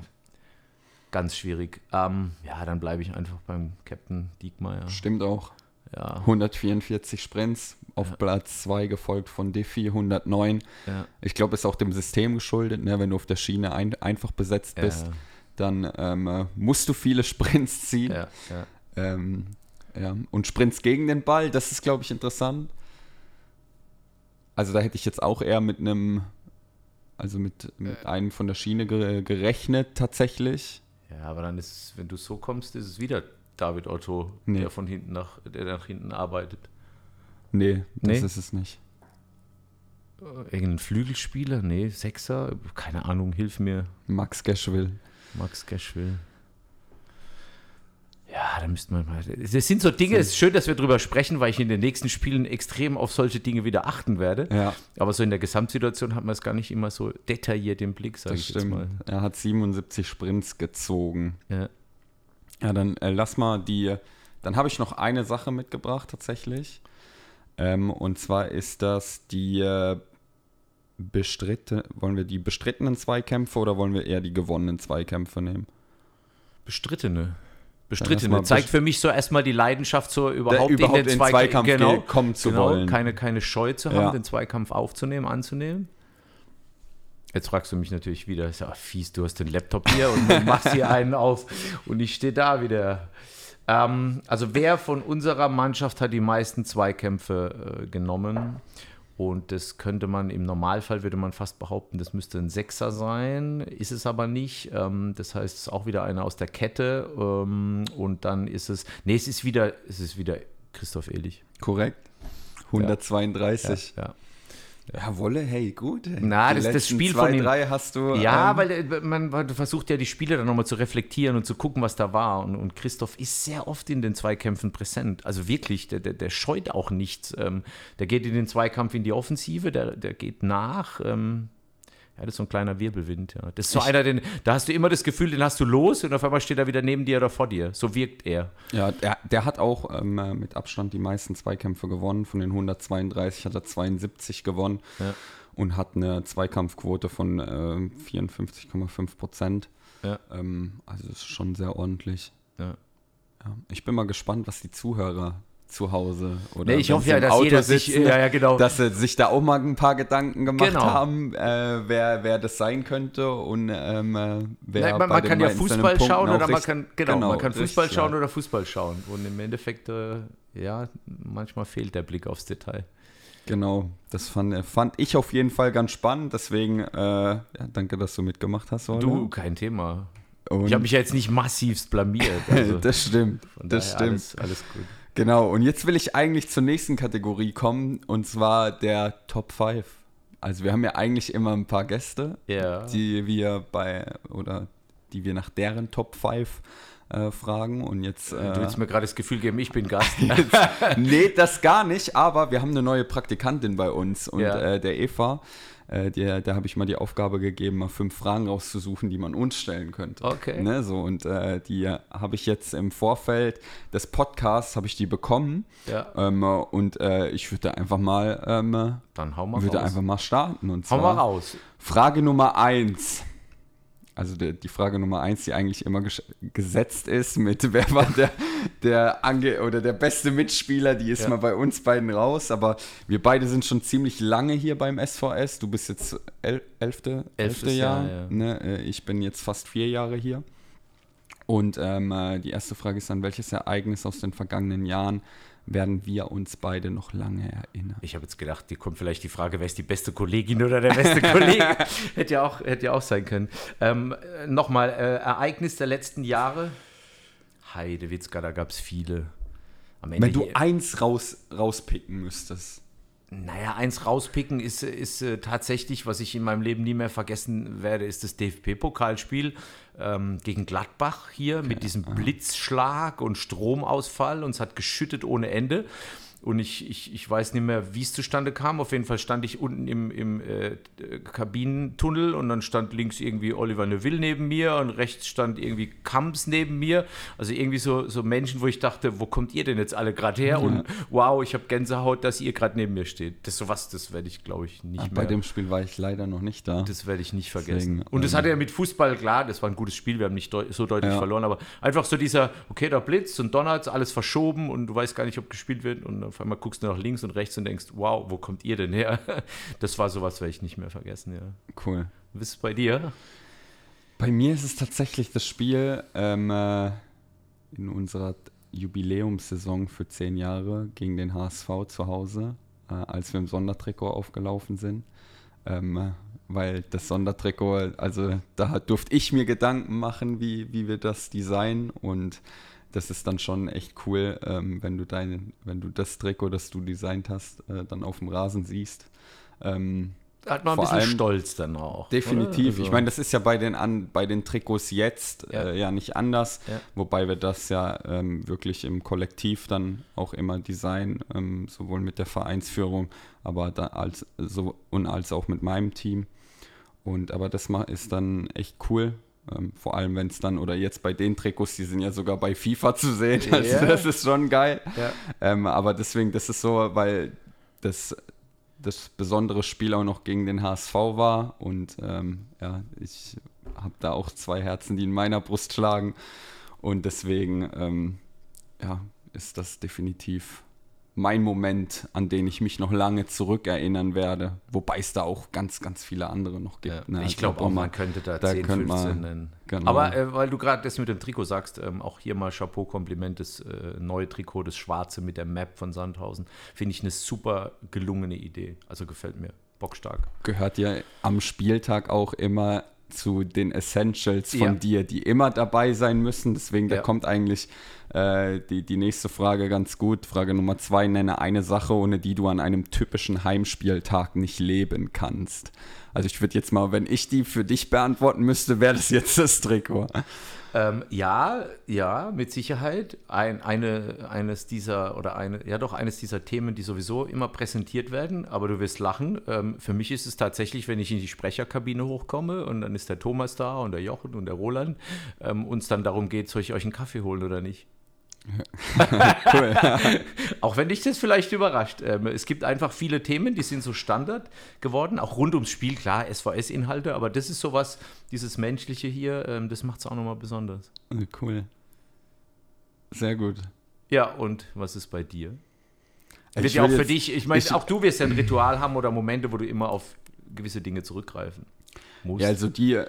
Ganz schwierig. Ähm, ja, dann bleibe ich einfach beim Captain Diekmeyer. Stimmt auch. Ja. 144 Sprints auf Ja. Platz 2 gefolgt von Diffie 109. Ja. Ich glaube, ist auch dem System geschuldet, ne? wenn du auf der Schiene ein, einfach besetzt bist, Ja, dann ähm, äh, musst du viele Sprints ziehen. Ähm, ja. Und Sprints gegen den Ball, das ist, glaube ich, interessant. Also da hätte ich jetzt auch eher mit einem, also mit, mit einem von der Schiene ge gerechnet tatsächlich. ja, aber dann ist es, wenn du so kommst, ist es wieder David Otto, Nee. der von hinten nach, der nach hinten arbeitet. Nee, das Nee? ist es nicht. Äh, Irgendein Flügelspieler? Nee, Sechser? Keine Ahnung, hilf mir. Max Geschwill. Max Geschwill. Ja, da müsste man mal. Das sind so Dinge, es ist schön, dass wir drüber sprechen, weil ich in den nächsten Spielen extrem auf solche Dinge wieder achten werde. Ja, Aber so in der Gesamtsituation hat man es gar nicht immer so detailliert im Blick, sage ich jetzt stimmt. mal. Er hat 77 Sprints gezogen. Ja. Ja, dann äh, lass mal die. Dann habe ich noch eine Sache mitgebracht tatsächlich. Ähm, und zwar ist das die äh, bestritte. Wollen wir die bestrittenen Zweikämpfe oder wollen wir eher die gewonnenen Zweikämpfe nehmen? Bestrittene. Lass Bestrittene. mal Zeigt für mich so erstmal die Leidenschaft, so überhaupt, überhaupt in den, in Zweika- Zweikampf genau, ge- kommen zu genau, wollen. Keine, keine Scheu zu haben, Ja. den Zweikampf aufzunehmen, anzunehmen. Jetzt fragst du mich natürlich wieder, ist ja fies, du hast den Laptop hier und du machst hier einen auf und ich stehe da wieder. Ähm, also wer von unserer Mannschaft hat die meisten Zweikämpfe äh, genommen? Und das könnte man im Normalfall, würde man fast behaupten, das müsste ein Sechser sein, ist es aber nicht. Ähm, das heißt, es ist auch wieder einer aus der Kette. Ähm, und dann ist es, nee, es ist wieder, es ist wieder Christoph Ehlich. Korrekt. 132. Ja, Ja, Wolle, hey, gut. Hey. Na, Die das- das Spiel zwei, von ihm- drei hast du. Ja, ähm, weil äh, man, man versucht ja die Spiele dann nochmal zu reflektieren und zu gucken, was da war. Und, und Christoph ist sehr oft in den Zweikämpfen präsent. Also wirklich, der, der, der scheut auch nichts. Ähm, der geht in den Zweikampf in die Offensive, der, der geht nach. Ähm, ja, das ist so ein kleiner Wirbelwind. Ja. Das ist so einer, den, da hast du immer das Gefühl, den hast du los und auf einmal steht er wieder neben dir oder vor dir. So wirkt er. Ja, der, der hat auch ähm, äh, mit Abstand die meisten Zweikämpfe gewonnen. Von den 132 hat er 72 gewonnen Ja. und hat eine Zweikampfquote von ähm, 54,5 Prozent. Ja. Ähm, also das ist schon sehr ordentlich. Ja. Ich bin mal gespannt, was die Zuhörer zu Hause oder Nee, ich hoffe ja, dass Auto jeder sich- sitzen, ja, ja, genau. dass sie sich da auch mal ein paar Gedanken gemacht Genau. haben, äh, wer, wer das sein könnte und ähm, äh, wer Nein, man, man kann ja Fußball schauen oder man kann, genau, man kann Fußball richtig, schauen ja. oder Fußball schauen. Und im Endeffekt, äh, ja, manchmal fehlt der Blick aufs Detail. Genau, das fand, fand ich auf jeden Fall ganz spannend. Deswegen, äh, ja, danke, dass du mitgemacht hast. Wolle. Du, kein Thema. Und Ich habe mich ja jetzt nicht massivst blamiert. Also das stimmt, das stimmt. Alles, alles gut. Genau, und jetzt will ich eigentlich zur nächsten Kategorie kommen, und zwar der Top 5. Also wir haben ja eigentlich immer ein paar Gäste, Ja. die wir bei, oder die wir nach deren Top 5 äh, fragen. Und jetzt. Du Äh, willst mir gerade das Gefühl geben, ich bin Gast. nee, das gar nicht, aber wir haben eine neue Praktikantin bei uns und Ja. äh, der Eva, äh, der, da habe ich mal die Aufgabe gegeben, mal fünf Fragen rauszusuchen, die man uns stellen könnte. Okay. Ne, so, und äh, die habe ich jetzt im Vorfeld des Podcasts, habe ich die bekommen ja, ähm, äh, und äh, ich würde einfach mal, ähm, dann hau mal würde raus. einfach mal starten. Und hau zwar mal raus. Frage Nummer eins. Also der, die Frage Nummer eins, die eigentlich immer ges gesetzt ist mit wer war der, der Ange oder der beste Mitspieler, die ist Ja. mal bei uns beiden raus. Aber wir beide sind schon ziemlich lange hier beim SVS. Du bist jetzt el elfte, elfte Elftes Jahr. Jahr, ja. Ne? Äh, Ich bin jetzt fast vier Jahre hier. Und ähm, äh, die erste Frage ist dann, welches Ereignis aus den vergangenen Jahren werden wir uns beide noch lange erinnern? Ich habe jetzt gedacht, die kommt vielleicht die Frage, wer ist die beste Kollegin oder der beste Kollege? hätte, ja auch, hätte ja auch sein können. Ähm, äh, Nochmal, äh, Ereignis der letzten Jahre. Heidewitzka, da gab es viele. Am Ende Wenn du eins raus, rauspicken müsstest. Naja, eins rauspicken ist, ist äh, tatsächlich, was ich in meinem Leben nie mehr vergessen werde, ist das DFB-Pokalspiel ähm, gegen Gladbach hier mit diesem Blitzschlag und Stromausfall und es hat geschüttet ohne Ende. Und ich, ich, ich weiß nicht mehr, wie es zustande kam. Auf jeden Fall stand ich unten im, im äh, Kabinentunnel und dann stand links irgendwie Oliver Neville neben mir und rechts stand irgendwie Kamps neben mir. Also irgendwie so, so Menschen, wo ich dachte, wo kommt ihr denn jetzt alle gerade her? Ja. Und wow, ich habe Gänsehaut, dass ihr gerade neben mir steht. Das sowas, das werde ich, glaube ich, nicht Ach, mehr. Bei dem Spiel war ich leider noch nicht da. Das werde ich nicht vergessen. Deswegen, und das ähm, hatte ja mit Fußball, klar, das war ein gutes Spiel, wir haben nicht deut so deutlich ja. verloren, aber einfach so dieser, okay, da blitzt und donnert, alles verschoben und du weißt gar nicht, ob gespielt wird und auf einmal guckst du nach links und rechts und denkst, wow, wo kommt ihr denn her? Das war sowas, werde ich nicht mehr vergessen, ja. Cool. Was ist bei dir? Bei mir ist es tatsächlich das Spiel ähm, äh, in unserer Jubiläumssaison für zehn Jahre gegen den HSV zu Hause, äh, als wir im Sondertrikot aufgelaufen sind. Ähm, weil das Sondertrikot, also da durfte ich mir Gedanken machen, wie, wie wir das designen und das ist dann schon echt cool, ähm, wenn du dein, wenn du das Trikot, das du designt hast, äh, dann auf dem Rasen siehst. Ähm, hat man ein bisschen allem, Stolz dann auch. Definitiv. Also. Ich meine, das ist ja bei den, an, bei den Trikots jetzt ja, äh, ja nicht anders, ja. wobei wir das ja ähm, wirklich im Kollektiv dann auch immer designen, ähm, sowohl mit der Vereinsführung, aber da als so und als auch mit meinem Team. Und aber das ist dann echt cool. Ähm, vor allem, wenn es dann, oder jetzt bei den Trikots, die sind ja sogar bei FIFA zu sehen. Also yeah. das ist schon geil. Ja. Ähm, aber deswegen, das ist so, weil das das besondere Spiel auch noch gegen den HSV war. Und ähm, ja, ich habe da auch zwei Herzen, die in meiner Brust schlagen. Und deswegen ähm, ja, ist das definitiv mein Moment, an den ich mich noch lange zurückerinnern werde. Wobei es da auch ganz, ganz viele andere noch gibt. Ja, ne? Ich glaube auch, man könnte da, da 10, 15 man, nennen. Genau. Aber äh, weil du gerade das mit dem Trikot sagst, ähm, auch hier mal Chapeau-Kompliment, das äh, neue Trikot, das schwarze mit der Map von Sandhausen, finde ich eine super gelungene Idee. Also gefällt mir bockstark. Gehört ja am Spieltag auch immer zu den Essentials von ja. dir, die immer dabei sein müssen. Deswegen, ja. da kommt eigentlich äh, die, die nächste Frage ganz gut. Frage Nummer zwei, nenne eine Sache, ohne die du an einem typischen Heimspieltag nicht leben kannst. Also ich würde jetzt mal, wenn ich die für dich beantworten müsste, wäre das jetzt das Trikot. Ähm, ja, ja, mit Sicherheit. Ein, eine, eines dieser, oder eine, ja doch, eines dieser Themen, die sowieso immer präsentiert werden, aber du wirst lachen. Ähm, für mich ist es tatsächlich, wenn ich in die Sprecherkabine hochkomme und dann ist der Thomas da und der Jochen und der Roland, ähm, uns dann darum geht, soll ich euch einen Kaffee holen oder nicht? cool. auch wenn dich das vielleicht überrascht. Ähm, es gibt einfach viele Themen, die sind so Standard geworden, auch rund ums Spiel, klar, SVS-Inhalte, aber das ist sowas, dieses Menschliche hier, ähm, das macht es auch nochmal besonders. Cool. Sehr gut. Ja, und was ist bei dir? Wird ich ja auch für dich, ich meine, auch du wirst ja ein Ritual haben oder Momente, wo du immer auf gewisse Dinge zurückgreifen musst. Ja, also die,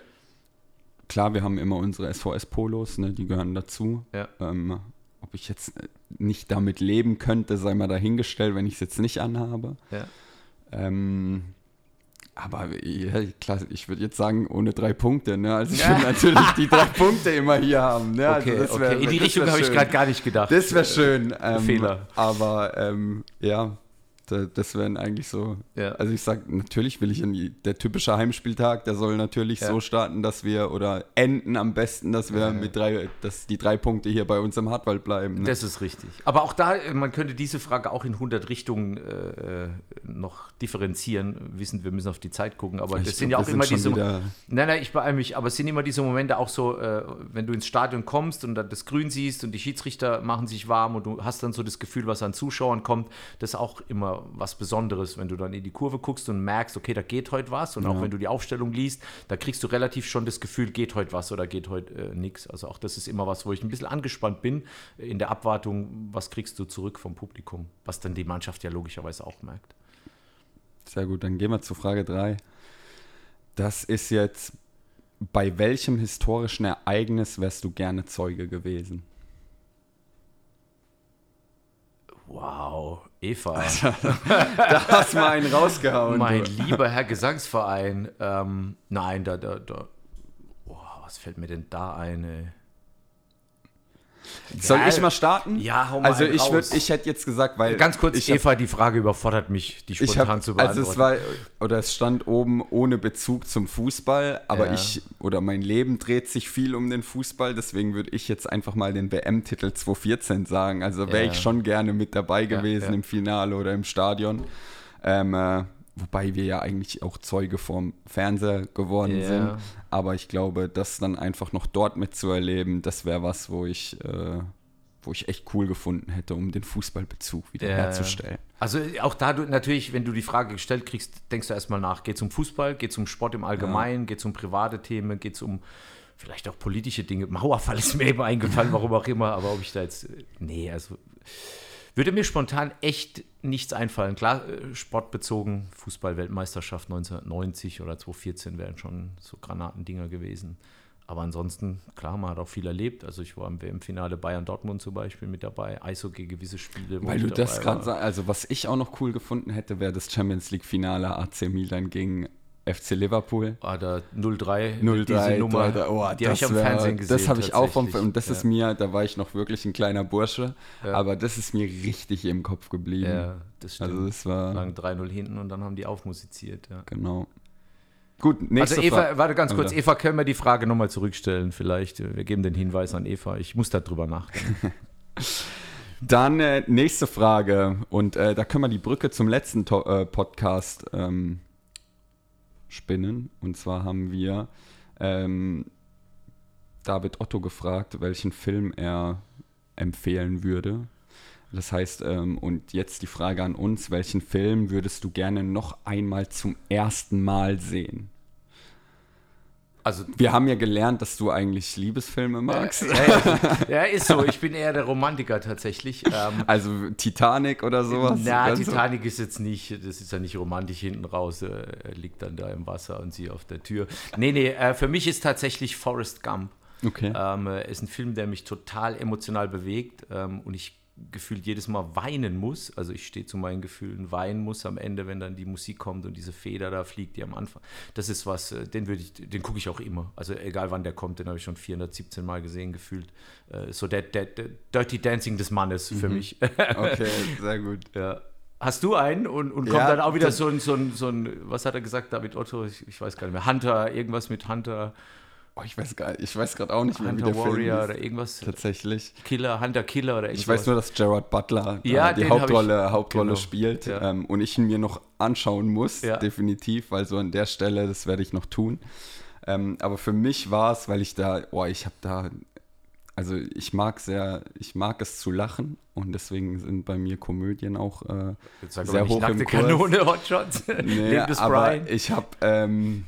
klar, wir haben immer unsere SVS-Polos, ne, die gehören dazu. Ja. Ähm, ob ich jetzt äh, nicht damit leben könnte, sei mal dahingestellt, wenn ich es jetzt nicht anhabe. Ja. Ähm, aber ja, klar, ich würde jetzt sagen, ohne drei Punkte. Ne? Also ich ja. will natürlich die drei Punkte immer hier haben. Ne? Also okay, wär, okay. In die Richtung habe ich gerade gar nicht gedacht. Das wäre schön. Ähm, Fehler. Aber ähm, ja, das wären eigentlich so. Ja. Also ich sage, natürlich will ich in die, der typische Heimspieltag, der soll natürlich ja. so starten, dass wir oder enden am besten, dass wir ja, mit drei, dass die drei Punkte hier bei uns im Hartwald bleiben. Ne? Das ist richtig. Aber auch da, man könnte diese Frage auch in 100 Richtungen äh, noch differenzieren. Wissen, wir müssen auf die Zeit gucken, aber ich das sind ja auch immer diese. Nein, nein, ich beeile mich, aber es sind immer diese Momente auch so, äh, wenn du ins Stadion kommst und dann das Grün siehst und die Schiedsrichter machen sich warm und du hast dann so das Gefühl, was an Zuschauern kommt, das ist auch immer was Besonderes, wenn du dann in die Kurve guckst und merkst, okay, da geht heute was. Und ja. auch wenn du die Aufstellung liest, da kriegst du relativ schon das Gefühl, geht heute was oder geht heute äh, nichts. Also auch das ist immer was, wo ich ein bisschen angespannt bin in der Abwartung, was kriegst du zurück vom Publikum, was dann die Mannschaft ja logischerweise auch merkt. Sehr gut, dann gehen wir zu Frage 3. Das ist jetzt, bei welchem historischen Ereignis wärst du gerne Zeuge gewesen? Wow, Eva. da hast du mal einen rausgehauen. Mein du. lieber Herr Gesangsverein. Ähm, nein, da, da, da. Oh, was fällt mir denn da ein? Soll Ja, ich mal starten? ja, hau mal Also ich, würd, raus. ich hätte jetzt gesagt, weil Ganz kurz, ich hab- Eva, die Frage überfordert mich, die spontan habe, zu beantworten. also es war, oder es stand oben ohne Bezug zum Fußball, aber Ja. ich, oder mein Leben dreht sich viel um den Fußball, deswegen würde ich jetzt einfach mal den WM-Titel 2014 sagen. Also wäre Ja. ich schon gerne mit dabei gewesen im Finale oder im Stadion. Ähm, äh, wobei wir ja eigentlich auch Zeuge vom Fernseher geworden Ja. sind. Aber ich glaube, das dann einfach noch dort mitzuerleben, das wäre was, wo ich, äh, wo ich echt cool gefunden hätte, um den Fußballbezug wieder Ja, herzustellen. Also auch da du natürlich, wenn du die Frage gestellt kriegst, denkst du erstmal nach, geht es um Fußball, geht es um Sport im Allgemeinen, geht es um private Themen, geht es um vielleicht auch politische Dinge. Mauerfall ist mir eben eingefallen, warum auch immer, aber ob ich da jetzt, nee, also würde mir spontan echt nichts einfallen. Klar, äh, sportbezogen, Fußball-Weltmeisterschaft 1990 oder 2014 wären schon so Granatendinger gewesen. Aber ansonsten, klar, man hat auch viel erlebt. Also ich war im WM-Finale Bayern-Dortmund zum Beispiel mit dabei, Eishockey gewisse Spiele. Weil du das gerade sagst, also was ich auch noch cool gefunden hätte, wäre das Champions League Finale AC Milan gegen FC Liverpool. Ah, da 03, 0-3, diese Nummer, 3-3, oh, die habe ich am wär- Fernsehen gesehen. Das habe ich auch vom und das ist mir, da war ich noch wirklich ein kleiner Bursche, Ja. aber das ist mir richtig im Kopf geblieben. Ja, das stimmt. also das war Lagen 3-0 hinten und dann haben die aufmusiziert. Ja. genau. Gut, nächste Also Eva, Frage. warte ganz kurz? Eva, können wir die Frage nochmal zurückstellen vielleicht? Wir geben den Hinweis an Eva. Ich muss darüber nachdenken. Dann äh, nächste Frage und äh, da können wir die Brücke zum letzten to äh, Podcast ähm, spinnen. Und zwar haben wir ähm, David Otto gefragt, welchen Film er empfehlen würde. Das heißt, ähm, und jetzt die Frage an uns, welchen Film würdest du gerne noch einmal zum ersten Mal sehen? Also Wir haben ja gelernt, dass du eigentlich Liebesfilme magst. ja, ja, ist so. Ich bin eher der Romantiker tatsächlich. Ähm, Also Titanic oder sowas? Na, Ganz so- Titanic ist jetzt nicht, das ist ja nicht romantisch hinten raus. äh, Er liegt dann da im Wasser und sie auf der Tür. Nee, nee, äh, für mich ist tatsächlich Forrest Gump. Okay. Ähm, äh, ist ein Film, der mich total emotional bewegt ähm, und ich gefühlt jedes Mal weinen muss. Also ich stehe zu meinen Gefühlen, weinen muss am Ende, wenn dann die Musik kommt und diese Feder da fliegt, die am Anfang. Das ist was, äh, den würde ich, den gucke ich auch immer. Also egal wann der kommt, den habe ich schon 417 Mal gesehen, gefühlt. Äh, so der, der, der Dirty Dancing des Mannes für mich. Okay, sehr gut. Ja. Hast du einen und, und Ja, kommt dann auch wieder so ein, so, ein, so ein, was hat er gesagt, David Otto? Ich, ich weiß gar nicht mehr. Hunter, irgendwas mit Hunter, Oh, ich weiß gar ich weiß gerade auch nicht mehr, wie Hunter der Warrior Film oder ist. irgendwas. Tatsächlich. Killer, Hunter Killer oder irgendwas. Ich weiß nur, dass Gerard Butler da Ja, die Hauptrolle, ich- Hauptrolle genau. spielt Ja. ähm, und ich ihn mir noch anschauen muss, Ja. definitiv, weil so an der Stelle, das werde ich noch tun. Ähm, aber für mich war es, weil ich da, oh, ich habe da, also ich mag sehr, ich mag es zu lachen und deswegen sind bei mir Komödien auch äh, sehr aber nicht hoch im Kurs. Kanone, Hotshots. Nee, aber Brian. ich habe ähm,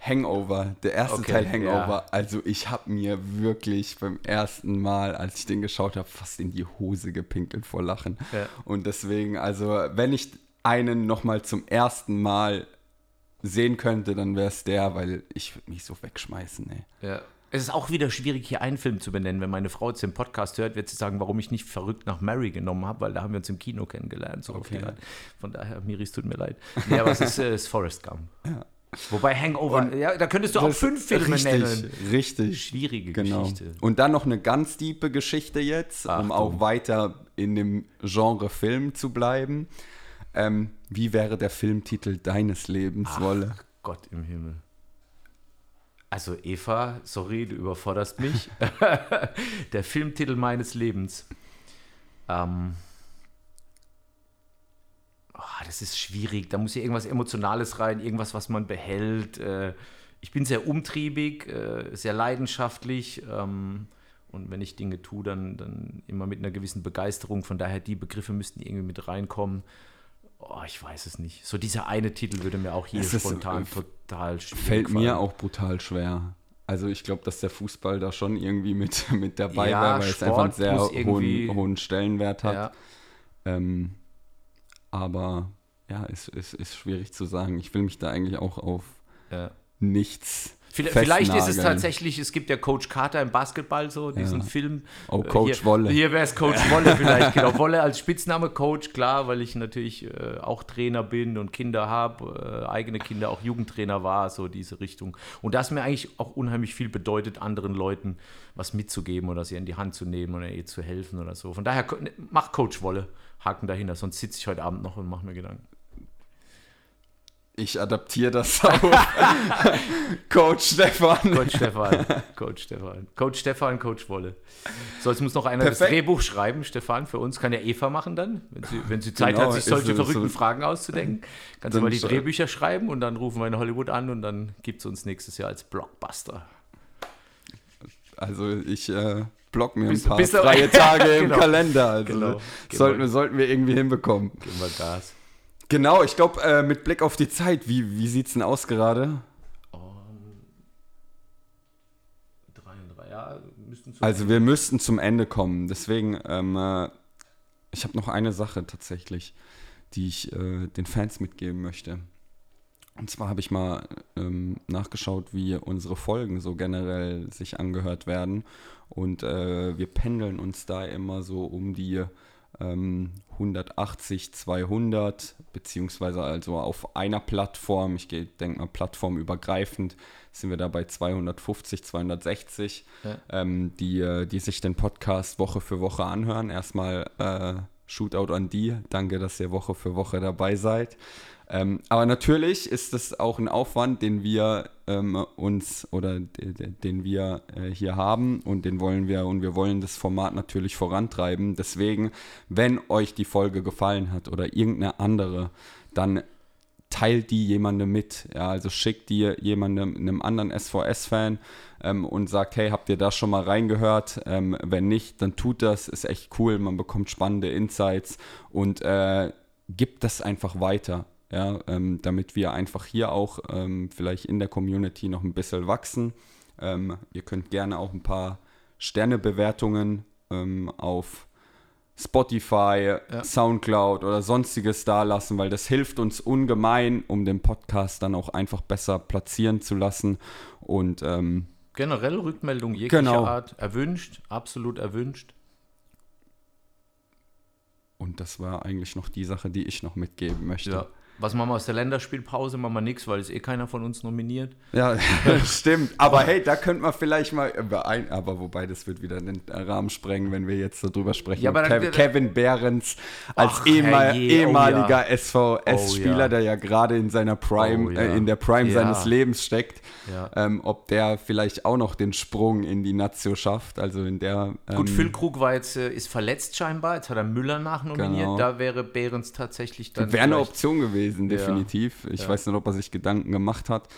Hangover, der erste Okay, Teil Hangover. ja. Also ich habe mir wirklich beim ersten Mal, als ich den geschaut habe, fast in die Hose gepinkelt vor Lachen. Ja. Und deswegen, also wenn ich einen noch mal zum ersten Mal sehen könnte, dann wäre es der, weil ich würde mich so wegschmeißen. Ey. Ja. Es ist auch wieder schwierig, hier einen Film zu benennen. Wenn meine Frau jetzt den Podcast hört, wird sie sagen, warum ich nicht verrückt nach Mary genommen habe, weil da haben wir uns im Kino kennengelernt. So Okay. Von daher, Miri, es tut mir leid. Aber es ist, äh, ist Forrest Gump. Wobei Hangover, ja, da könntest du auch fünf Filme richtig, nennen. Richtig. Schwierige Genau. Geschichte. Und dann noch eine ganz tiefe Geschichte jetzt, um Achtung. auch weiter in dem Genre Film zu bleiben. Ähm, wie wäre der Filmtitel deines Lebens, Wolle? Gott im Himmel. Also Eva, sorry, du überforderst mich. Der Filmtitel meines Lebens. Ähm, oh, das ist schwierig. Da muss ja irgendwas Emotionales rein, irgendwas, was man behält. Äh, ich bin sehr umtriebig, äh, sehr leidenschaftlich. Ähm, und wenn ich Dinge tue, dann, dann immer mit einer gewissen Begeisterung. Von daher, die Begriffe müssten irgendwie mit reinkommen. Oh, ich weiß es nicht. So dieser eine Titel würde mir auch hier ist, spontan äh, total schwierig Fällt mir fallen. auch brutal schwer. Also ich glaube, dass der Fußball da schon irgendwie mit, mit dabei Ja, wäre, weil es einfach einen Sport sehr hohen, hohen Stellenwert hat. Ja, Ähm, aber ja, es ist, ist schwierig zu sagen. Ich will mich da eigentlich auch auf ja. nichts Vielleicht ist es tatsächlich, es gibt ja Coach Carter im Basketball so, diesen Ja. Film. Oh, Äh, Coach hier, Wolle. Hier wäre es Coach Wolle vielleicht, genau. Wolle als Spitzname, Coach, klar, weil ich natürlich äh, auch Trainer bin und Kinder habe, äh, eigene Kinder, auch Jugendtrainer war, so diese Richtung. Und das mir eigentlich auch unheimlich viel bedeutet, anderen Leuten was mitzugeben oder sie in die Hand zu nehmen oder ihr zu helfen oder so. Von daher, ne, mach Coach Wolle, Haken dahinter, sonst sitze ich heute Abend noch und mache mir Gedanken. Ich adaptiere das auf Coach Stefan. Coach Stefan, Coach Stefan, Coach Stefan, Coach Wolle. So, jetzt muss noch einer das Perfekt. Drehbuch schreiben, Stefan, für uns. Kann ja Eva machen dann, wenn sie, wenn sie Zeit Genau, hat, sich solche so- verrückten so- Fragen auszudenken. Kannst du mal die Drehbücher schreiben und dann rufen wir in Hollywood an und dann gibt es uns nächstes Jahr als Blockbuster. Also ich äh, block mir ein Bist- paar freie Tage im Genau. Kalender. Also Genau. Sollten, wir- wir, sollten wir irgendwie hinbekommen. Geben wir Gas. Genau, ich glaube, äh, mit Blick auf die Zeit, wie, wie sieht es denn aus gerade? Ja, Also wir müssten zum Ende kommen. Deswegen, ähm, äh, ich habe noch eine Sache tatsächlich, die ich äh, den Fans mitgeben möchte. Und zwar habe ich mal ähm, nachgeschaut, wie unsere Folgen so generell sich angehört werden. Und äh, wir pendeln uns da immer so um die ähm, 180, 200, beziehungsweise also auf einer Plattform, ich denke mal plattformübergreifend, sind wir da bei 250, 260, Ja. ähm, die, äh, die sich den Podcast Woche für Woche anhören. Erstmal äh, Shootout an die. Danke, dass ihr Woche für Woche dabei seid. Ähm, aber natürlich ist es auch ein Aufwand, den wir ähm, uns oder de, de, den wir äh, hier haben und den wollen wir und wir wollen das Format natürlich vorantreiben. Deswegen, wenn euch die Folge gefallen hat oder irgendeine andere, dann teilt die jemandem mit. Ja, also schickt die jemandem, einem anderen SVS-Fan ähm, und sagt, hey, habt ihr da schon mal reingehört? Ähm, wenn nicht, dann tut das, ist echt cool, man bekommt spannende Insights und äh, gibt das einfach weiter. Ja, ähm, damit wir einfach hier auch ähm, vielleicht in der Community noch ein bisschen wachsen. Ähm, ihr könnt gerne auch ein paar Sternebewertungen ähm, auf Spotify, Ja. Soundcloud oder sonstiges da lassen, weil das hilft uns ungemein, um den Podcast dann auch einfach besser platzieren zu lassen. Und ähm, Generell Rückmeldung jeglicher Genau. Art. Erwünscht, absolut erwünscht. Und das war eigentlich noch die Sache, die ich noch mitgeben möchte. Ja. Was machen wir aus der Länderspielpause? Machen wir nichts, weil es eh keiner von uns nominiert. Ja, stimmt. Aber hey, da könnte man vielleicht mal über ein, aber wobei das wird wieder den Rahmen sprengen, wenn wir jetzt darüber sprechen. Ja, aber dann- Kev, Kevin Behrens als Ach, ehemal, oh ehemaliger ja. SVS-Spieler, Oh ja. der ja gerade in seiner Prime, Oh äh, in der Prime seines Lebens steckt, ähm, ob der vielleicht auch noch den Sprung in die Nazio schafft. Also in der ähm, Gut, Füllkrug war jetzt, äh, ist verletzt scheinbar. Jetzt hat er Müller nachnominiert. Genau. Da wäre Behrens tatsächlich dann. Wäre eine Option gewesen, Ja. definitiv. Ich Ja. weiß nicht, ob er sich Gedanken gemacht hat.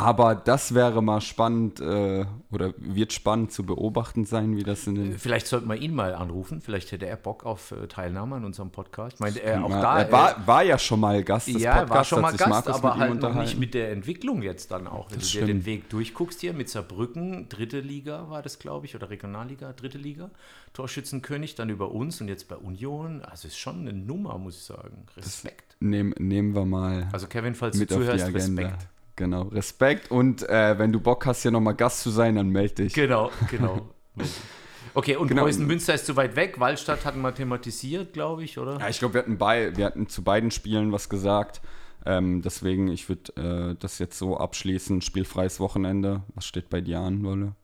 Aber das wäre mal spannend äh, oder wird spannend zu beobachten sein, wie das in den. Vielleicht sollten wir ihn mal anrufen. Vielleicht hätte er Bock auf äh, Teilnahme an unserem Podcast. Ich meine, er auch Ja, da. er war, war ja schon mal Gast äh, des ja, Podcasts, war schon mal Gast, Markus aber halt noch nicht mit der Entwicklung jetzt dann auch. Wenn Das du dir den. Weg durchguckst hier mit Saarbrücken, dritte Liga war das, glaube ich, oder Regionalliga, dritte Liga, Torschützenkönig, dann über uns und jetzt bei Union. Also ist schon eine Nummer, muss ich sagen. Respekt. Nehmen, nehmen wir mal Also Kevin, falls mit du zuhörst. Respekt. Genau, Respekt und äh, wenn du Bock hast, hier nochmal Gast zu sein, dann melde dich. Genau, genau. Okay, und Genau. Preußen Münster ist zu weit weg. Waldstadt hatten wir thematisiert, glaube ich, oder? Ja, ich glaube, wir hatten bei, wir hatten zu beiden Spielen was gesagt. Ähm, deswegen, ich würde äh, das jetzt so abschließen. Spielfreies Wochenende. Was steht bei dir an, Wolle?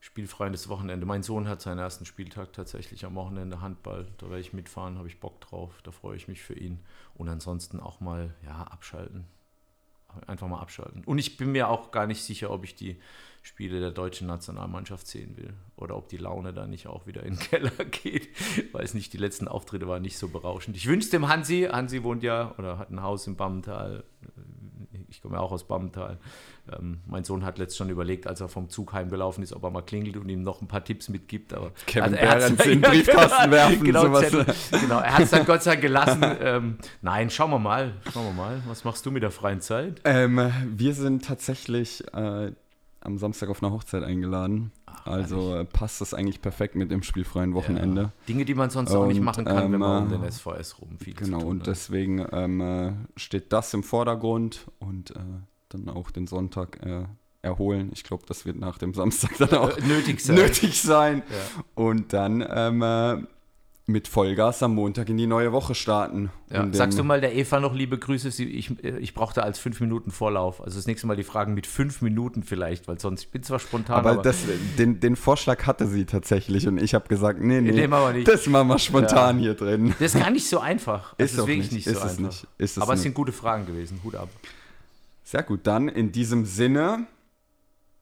Spielfreies Wochenende. Mein Sohn hat seinen ersten Spieltag tatsächlich am Wochenende Handball. Da werde ich mitfahren, habe ich Bock drauf. Da freue ich mich für ihn. Und ansonsten auch mal, ja, abschalten. Einfach mal abschalten. Und ich bin mir auch gar nicht sicher, ob ich die Spiele der deutschen Nationalmannschaft sehen will. Oder ob die Laune da nicht auch wieder in den Keller geht. Weiß nicht, die letzten Auftritte waren nicht so berauschend. Ich wünsche dem Hansi, Hansi wohnt ja oder hat ein Haus im Bammental. Ich komme ja auch aus Bammental. Ähm, mein Sohn hat letzt schon überlegt, als er vom Zug heimgelaufen ist, ob er mal klingelt und ihm noch ein paar Tipps mitgibt. Aber Kevin er hat's- Behrens in den Briefkasten werfen, Genau, sowas. Zettel. genau, er hat es dann Gott sei Dank gelassen. Ähm, nein, schauen wir mal. Schauen wir mal. Was machst du mit der freien Zeit? Ähm, wir sind tatsächlich äh, am Samstag auf einer Hochzeit eingeladen. also äh, passt das eigentlich perfekt mit dem spielfreien Wochenende. Ja. Dinge, die man sonst auch nicht Und, machen kann, wenn man um ähm, den SVS rum viel Genau, und hat. deswegen ähm, äh, steht das im Vordergrund und äh, dann auch den Sonntag äh, erholen. Ich glaube, das wird nach dem Samstag dann auch Äh, nötig sein. nötig sein. Ja. Und dann ähm, äh, mit Vollgas am Montag in die neue Woche starten. Ja. Sagst du im- mal der Eva noch liebe Grüße? Sie, ich, ich brauchte als fünf Minuten Vorlauf. Also das nächste Mal die Fragen mit fünf Minuten vielleicht, weil sonst, ich bin zwar spontan, Aber, aber, das, den, den Vorschlag hatte sie tatsächlich und ich habe gesagt, nee, nee, den machen das machen wir spontan Ja. hier drin. das ist gar nicht so einfach. Das Ist ist wirklich nicht, nicht, so es einfach. nicht, ist es aber es nicht. sind gute Fragen gewesen. Hut ab. Sehr gut, dann in diesem Sinne,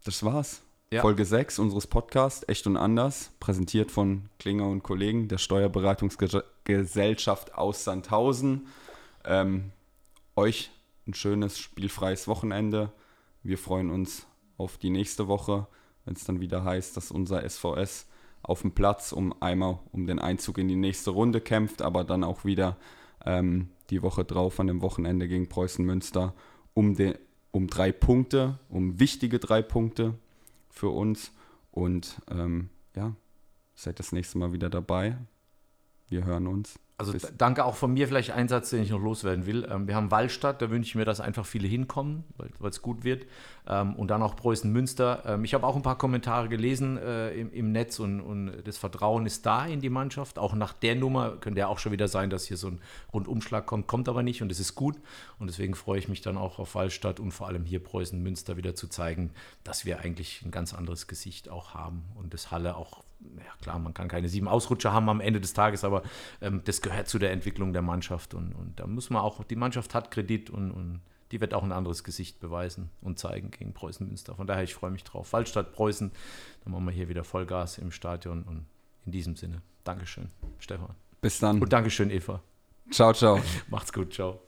das war's. Ja. Folge 6 unseres Podcasts, Echt und Anders, präsentiert von Klinger und Kollegen der Steuerberatungsgesellschaft aus Sandhausen. Ähm, euch ein schönes, spielfreies Wochenende. Wir freuen uns auf die nächste Woche, wenn es dann wieder heißt, dass unser SVS auf dem Platz um einmal um den Einzug in die nächste Runde kämpft, aber dann auch wieder ähm, die Woche drauf an dem Wochenende gegen Preußen Münster um, den, um drei Punkte, um wichtige drei Punkte für uns. Und ähm, ja, seid das nächste Mal wieder dabei. Wir hören uns. Also Bis- danke auch von mir, vielleicht ein Satz, den ich noch loswerden will. Ähm, wir haben Wallstadt, da wünsche ich mir, dass einfach viele hinkommen, weil es gut wird. Ähm, und dann auch Preußen-Münster. Ähm, ich habe auch ein paar Kommentare gelesen äh, im, im Netz und, und das Vertrauen ist da in die Mannschaft. Auch nach der Nummer könnte ja auch schon wieder sein, dass hier so ein Rundumschlag kommt, kommt aber nicht und es ist gut. Und deswegen freue ich mich dann auch auf Wallstadt und vor allem hier Preußen-Münster wieder zu zeigen, dass wir eigentlich ein ganz anderes Gesicht auch haben und das Halle auch ja klar, man kann keine sieben Ausrutscher haben am Ende des Tages, aber ähm, das gehört zu der Entwicklung der Mannschaft und, und da muss man auch, die Mannschaft hat Kredit und, und die wird auch ein anderes Gesicht beweisen und zeigen gegen Preußen Münster. Von daher, ich freue mich drauf. Waldstadt Preußen, dann machen wir hier wieder Vollgas im Stadion und in diesem Sinne, Dankeschön, Stefan. Bis dann. Und Dankeschön, Eva. Ciao, ciao. Macht's gut, ciao.